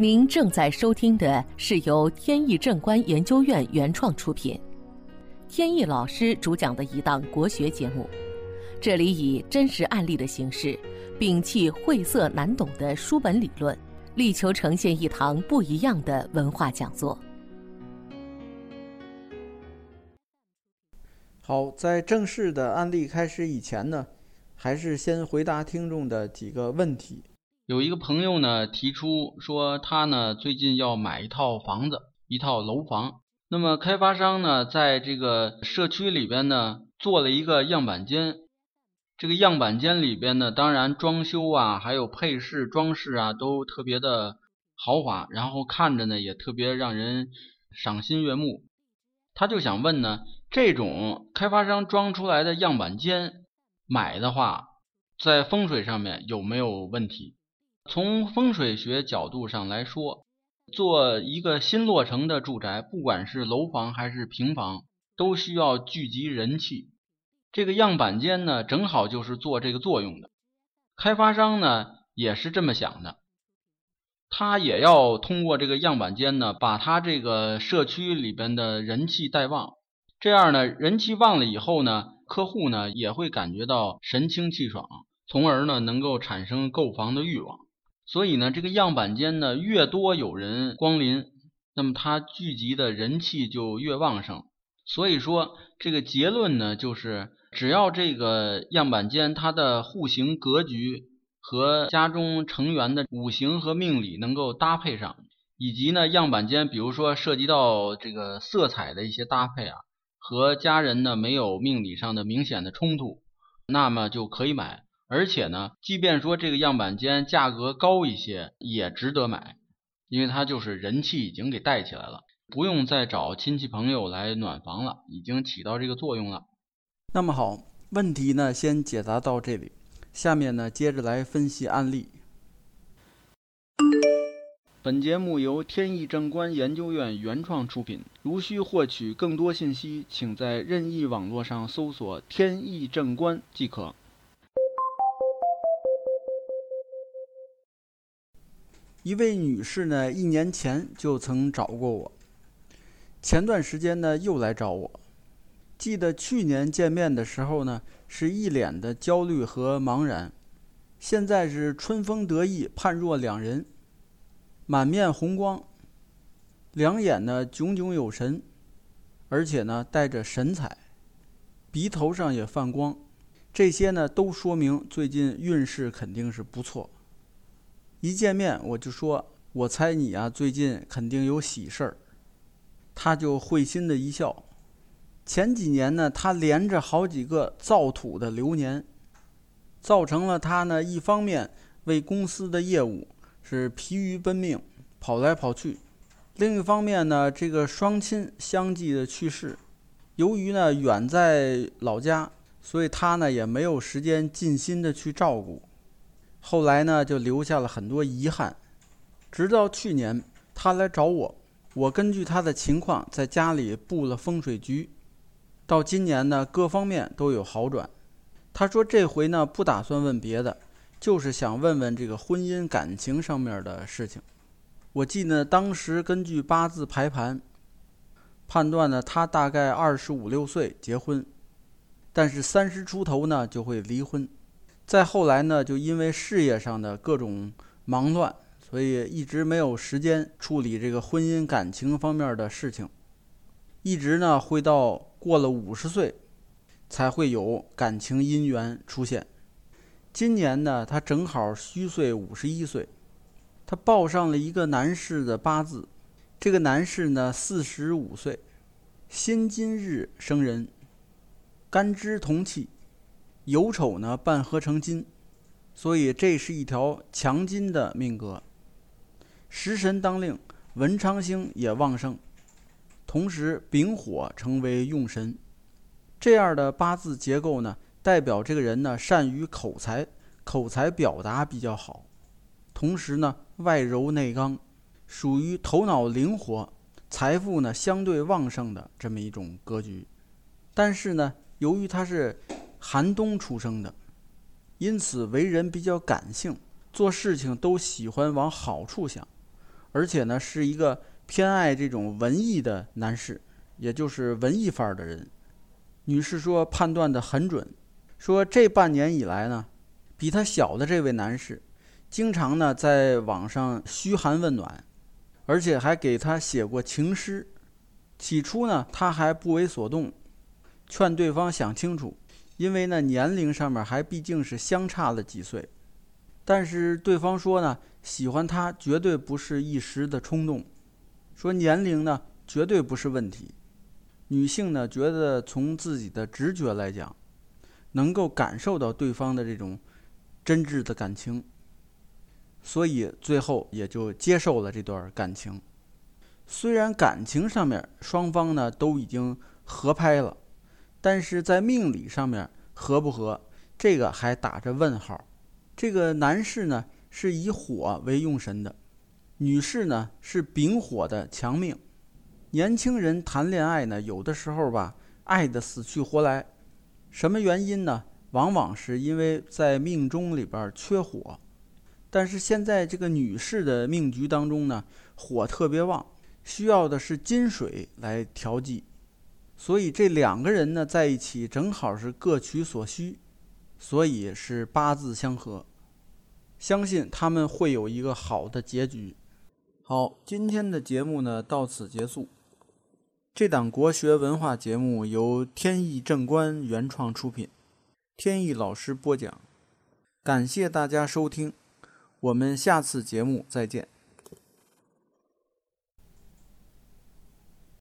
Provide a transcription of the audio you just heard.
您正在收听的是由天意正观研究院原创出品，天意老师主讲的一档国学节目。这里以真实案例的形式，摒弃晦涩难懂的书本理论，力求呈现一堂不一样的文化讲座。好，在正式的案例开始以前呢，还是先回答听众的几个问题。有一个朋友呢提出说，他呢最近要买一套房子，一套楼房。那么开发商呢在这个社区里边呢做了一个样板间，这个样板间里边呢，当然装修啊，还有配饰装饰啊，都特别的豪华，然后看着呢也特别让人赏心悦目。他就想问呢，这种开发商装出来的样板间买的话，在风水上面有没有问题？从风水学角度上来说，做一个新落成的住宅，不管是楼房还是平房，都需要聚集人气。这个样板间呢，正好就是做这个作用的。开发商呢也是这么想的，他也要通过这个样板间呢，把他这个社区里边的人气带旺。这样呢，人气旺了以后呢，客户呢也会感觉到神清气爽，从而呢能够产生购房的欲望。所以呢，这个样板间呢，越多有人光临，那么它聚集的人气就越旺盛。所以说，这个结论呢，就是只要这个样板间它的户型格局和家中成员的五行和命理能够搭配上，以及呢，样板间比如说涉及到这个色彩的一些搭配啊，和家人呢没有命理上的明显的冲突，那么就可以买。而且呢，即便说这个样板间价格高一些，也值得买，因为它就是人气已经给带起来了，不用再找亲戚朋友来暖房了，已经起到这个作用了。那么好，问题呢先解答到这里，下面呢接着来分析案例。本节目由天意正观研究院原创出品，如需获取更多信息，请在任意网络上搜索“天意正观”即可。一位女士呢，一年前就曾找过我，前段时间呢又来找我。记得去年见面的时候呢，是一脸的焦虑和茫然，现在是春风得意，判若两人，满面红光，两眼呢炯炯有神，而且呢带着神采，鼻头上也泛光，这些呢都说明最近运势肯定是不错。一见面我就说：“我猜你啊，最近肯定有喜事儿。”他就会心的一笑。前几年呢，他连着好几个造土的流年，造成了他呢一方面为公司的业务是疲于奔命，跑来跑去；另一方面呢，这个双亲相继的去世，由于呢远在老家，所以他呢也没有时间尽心的去照顾。后来呢，就留下了很多遗憾。直到去年，他来找我，我根据他的情况在家里布了风水局。到今年呢，各方面都有好转。他说这回呢，不打算问别的，就是想问问这个婚姻感情上面的事情。我记得当时根据八字排盘判断呢，他大概二十五六岁结婚，但是三十出头呢就会离婚。再后来呢，就因为事业上的各种忙乱，所以一直没有时间处理这个婚姻感情方面的事情，一直呢会到过了五十岁，才会有感情姻缘出现。今年呢，他正好虚岁五十一岁，他报上了一个男士的八字，这个男士呢四十五岁，辛金日生人，干支同气。有丑呢，半合成金，所以这是一条强金的命格。食神当令，文昌星也旺盛，同时丙火成为用神。这样的八字结构呢，代表这个人呢善于口才，口才表达比较好，同时呢外柔内刚，属于头脑灵活、财富呢相对旺盛的这么一种格局。但是呢，由于他是。寒冬出生的，因此为人比较感性，做事情都喜欢往好处想，而且呢是一个偏爱这种文艺的男士，也就是文艺范儿的人。女士说判断的很准，说这半年以来呢，比他小的这位男士，经常呢在网上嘘寒问暖，而且还给他写过情诗。起初呢，他还不为所动，劝对方想清楚，因为呢年龄上面还毕竟是相差了几岁。但是对方说呢，喜欢他绝对不是一时的冲动，说年龄呢绝对不是问题。女性呢觉得从自己的直觉来讲，能够感受到对方的这种真挚的感情，所以最后也就接受了这段感情。虽然感情上面双方呢都已经合拍了，但是在命理上面合不合，这个还打着问号。这个男士呢是以火为用神的，女士呢是丙火的强命。年轻人谈恋爱呢，有的时候吧，爱得死去活来，什么原因呢？往往是因为在命中里边缺火。但是现在这个女士的命局当中呢，火特别旺。需要的是金水来调剂，所以这两个人呢在一起正好是各取所需，所以是八字相合，相信他们会有一个好的结局。好，今天的节目呢到此结束。这档国学文化节目由天意正观原创出品，天意老师播讲，感谢大家收听，我们下次节目再见。